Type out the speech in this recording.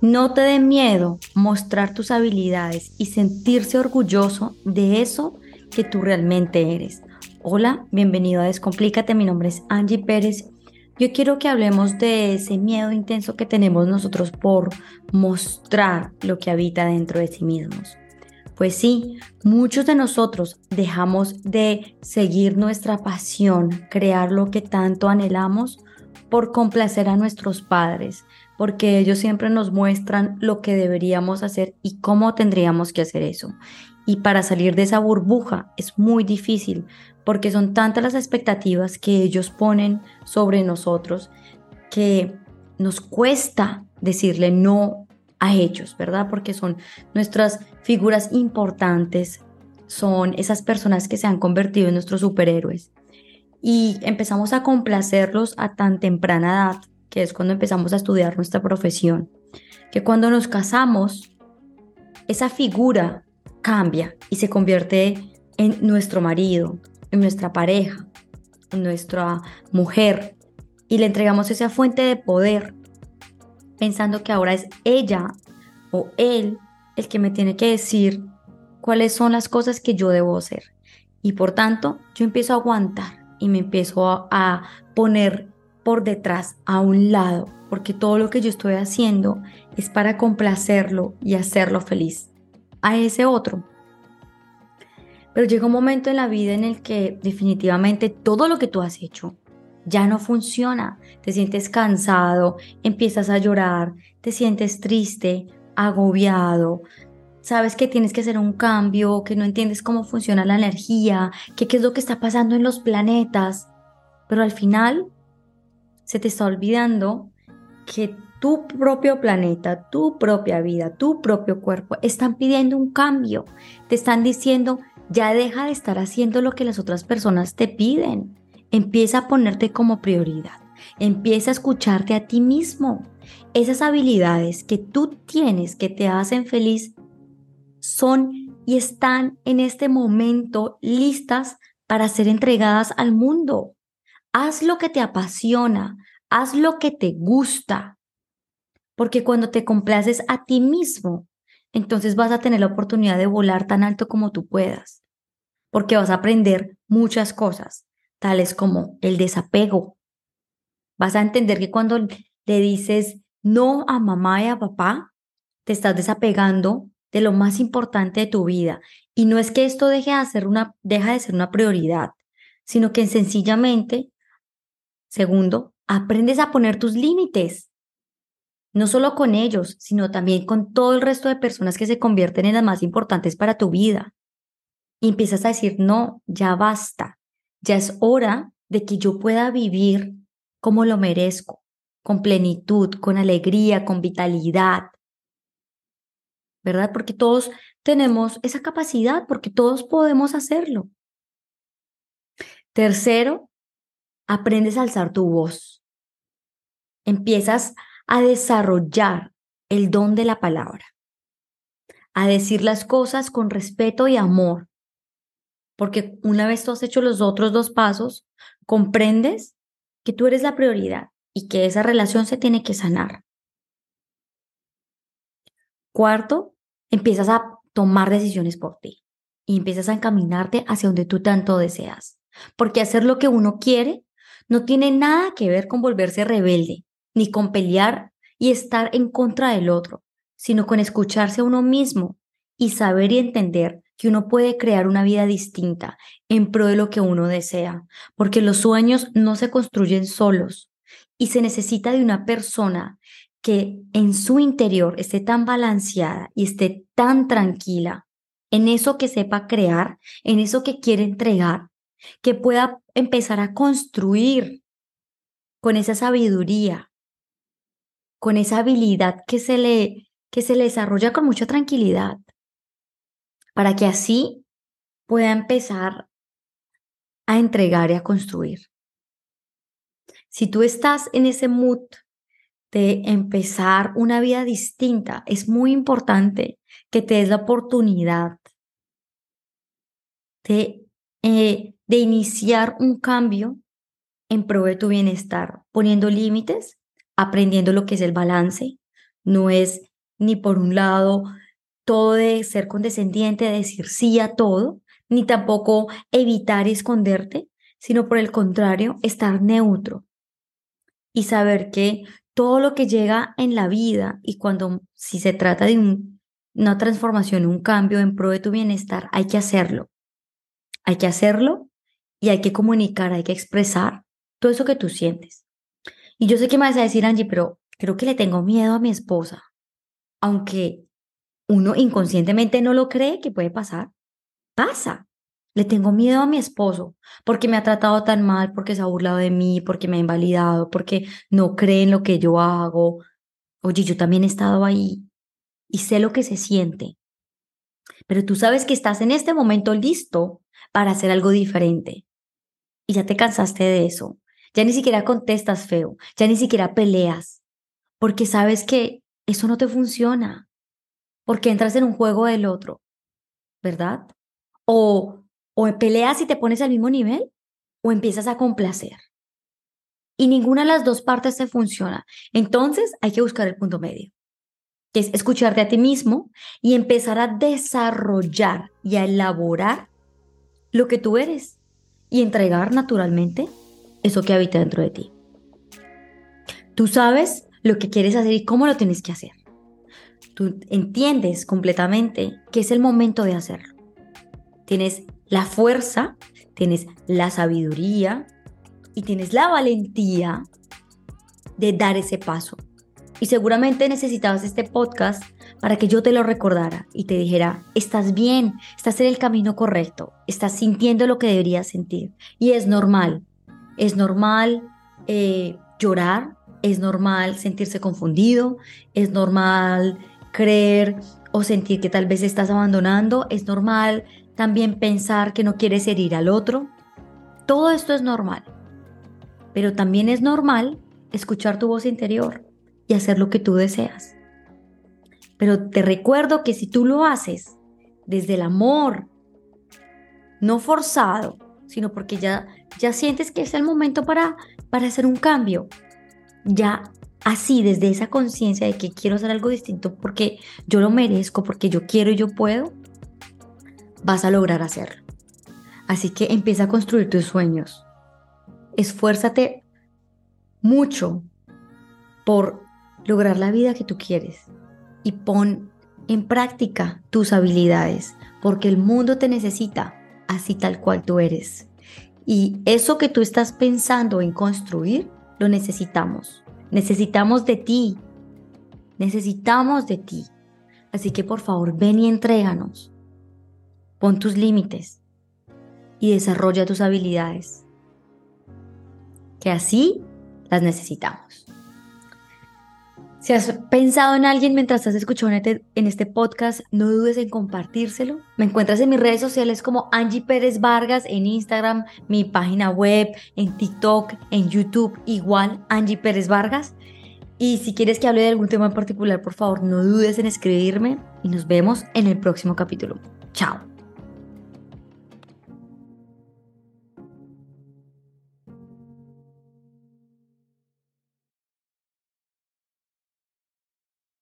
No te dé miedo mostrar tus habilidades y sentirse orgulloso de eso que tú realmente eres. Hola, bienvenido a Descomplícate, mi nombre es Angie Pérez. Yo quiero que hablemos de ese miedo intenso que tenemos nosotros por mostrar lo que habita dentro de sí mismos. Pues sí, muchos de nosotros dejamos de seguir nuestra pasión, crear lo que tanto anhelamos por complacer a nuestros padres, porque ellos siempre nos muestran lo que deberíamos hacer y cómo tendríamos que hacer eso. Y para salir de esa burbuja es muy difícil, porque son tantas las expectativas que ellos ponen sobre nosotros que nos cuesta decirle no a ellos, ¿verdad? Porque son nuestras figuras importantes, son esas personas que se han convertido en nuestros superhéroes. Y empezamos a complacerlos a tan temprana edad que es cuando empezamos a estudiar nuestra profesión, que cuando nos casamos, esa figura cambia y se convierte en nuestro marido, en nuestra pareja, en nuestra mujer, y le entregamos esa fuente de poder, pensando que ahora es ella o él el que me tiene que decir cuáles son las cosas que yo debo hacer. Y por tanto, yo empiezo a aguantar y me empiezo a, poner por detrás, a un lado, porque todo lo que yo estoy haciendo es para complacerlo y hacerlo feliz a ese otro. Pero llega un momento en la vida en el que definitivamente todo lo que tú has hecho ya no funciona. Te sientes cansado, empiezas a llorar, te sientes triste, agobiado, sabes que tienes que hacer un cambio, que no entiendes cómo funciona la energía, que qué es lo que está pasando en los planetas. Pero al final se te está olvidando que tu propio planeta, tu propia vida, tu propio cuerpo están pidiendo un cambio. Te están diciendo, ya deja de estar haciendo lo que las otras personas te piden. Empieza a ponerte como prioridad. Empieza a escucharte a ti mismo. Esas habilidades que tú tienes que te hacen feliz son y están en este momento listas para ser entregadas al mundo. Haz lo que te apasiona, haz lo que te gusta, porque cuando te complaces a ti mismo, entonces vas a tener la oportunidad de volar tan alto como tú puedas, porque vas a aprender muchas cosas, tales como el desapego. Vas a entender que cuando le dices no a mamá y a papá, te estás desapegando de lo más importante de tu vida. Y no es que esto deje de una, deja de ser una prioridad, sino que sencillamente Segundo, aprendes a poner tus límites, no solo con ellos, sino también con todo el resto de personas que se convierten en las más importantes para tu vida. Y empiezas a decir, no, ya basta, ya es hora de que yo pueda vivir como lo merezco, con plenitud, con alegría, con vitalidad. ¿Verdad? Porque todos tenemos esa capacidad, porque todos podemos hacerlo. Tercero, aprendes a alzar tu voz. Empiezas a desarrollar el don de la palabra, a decir las cosas con respeto y amor, porque una vez tú has hecho los otros dos pasos, comprendes que tú eres la prioridad y que esa relación se tiene que sanar. Cuarto, empiezas a tomar decisiones por ti y empiezas a encaminarte hacia donde tú tanto deseas. Porque hacer lo que uno quiere no tiene nada que ver con volverse rebelde, ni con pelear y estar en contra del otro, sino con escucharse a uno mismo y saber y entender que uno puede crear una vida distinta en pro de lo que uno desea, porque los sueños no se construyen solos y se necesita de una persona que en su interior esté tan balanceada y esté tan tranquila en eso que sepa crear, en eso que quiere entregar, que pueda empezar a construir con esa sabiduría, con esa habilidad que se le, que se le desarrolla con mucha tranquilidad, para que así pueda empezar a entregar y a construir. Si tú estás en ese mood de empezar una vida distinta, es muy importante que te des la oportunidad de eh, de iniciar un cambio en pro de tu bienestar, poniendo límites, aprendiendo lo que es el balance, No es ni por un lado todo de ser condescendiente, de decir sí a todo, ni tampoco evitar y esconderte, sino por el contrario, estar neutro y saber que todo lo que llega en la vida y cuando si se trata de una transformación, un cambio en pro de tu bienestar, hay que hacerlo. Hay que hacerlo y hay que comunicar, hay que expresar todo eso que tú sientes. Y yo sé que me vas a decir, Angie, pero creo que le tengo miedo a mi esposa. Aunque uno inconscientemente no lo cree que puede pasar, pasa. Le tengo miedo a mi esposo porque me ha tratado tan mal, porque se ha burlado de mí, porque me ha invalidado, porque no cree en lo que yo hago. Oye, yo también he estado ahí y sé lo que se siente. Pero tú sabes que estás en este momento listo para hacer algo diferente. Y ya te cansaste de eso. Ya ni siquiera contestas feo, ya ni siquiera peleas, porque sabes que eso no te funciona, porque entras en un juego del otro, ¿verdad? O o peleas y te pones al mismo nivel o empiezas a complacer. Y ninguna de las dos partes te funciona. Entonces hay que buscar el punto medio, que es escucharte a ti mismo y empezar a desarrollar y a elaborar lo que tú eres y entregar naturalmente eso que habita dentro de ti. Tú sabes lo que quieres hacer y cómo lo tienes que hacer. Tú entiendes completamente que es el momento de hacerlo. Tienes la fuerza, tienes la sabiduría y tienes la valentía de dar ese paso. Y seguramente necesitabas este podcast para que yo te lo recordara y te dijera, estás bien, estás en el camino correcto, estás sintiendo lo que deberías sentir. Y es normal, es normal eh, llorar, es normal sentirse confundido, es normal creer o sentir que tal vez estás abandonando, es normal también pensar que no quieres herir al otro. Todo esto es normal. Pero también es normal escuchar tu voz interior y hacer lo que tú deseas. Pero te recuerdo que si tú lo haces desde el amor, no forzado, sino porque ya, ya sientes que es el momento para, para hacer un cambio, ya así, desde esa conciencia de que quiero hacer algo distinto porque yo lo merezco, porque yo quiero y yo puedo, vas a lograr hacerlo. Así que empieza a construir tus sueños. Esfuérzate mucho por lograr la vida que tú quieres y pon en práctica tus habilidades, porque el mundo te necesita así tal cual tú eres. Y eso que tú estás pensando en construir, lo necesitamos. Necesitamos de ti. Necesitamos de ti. Así que por favor, ven y entréganos. Pon tus límites y desarrolla tus habilidades, que así las necesitamos. Si has pensado en alguien mientras estás escuchando este, en este podcast, no dudes en compartírselo. Me encuentras en mis redes sociales como Angie Pérez Vargas, en Instagram, mi página web, en TikTok, en YouTube, igual Angie Pérez Vargas. Y si quieres que hable de algún tema en particular, por favor, no dudes en escribirme y nos vemos en el próximo capítulo. Chao.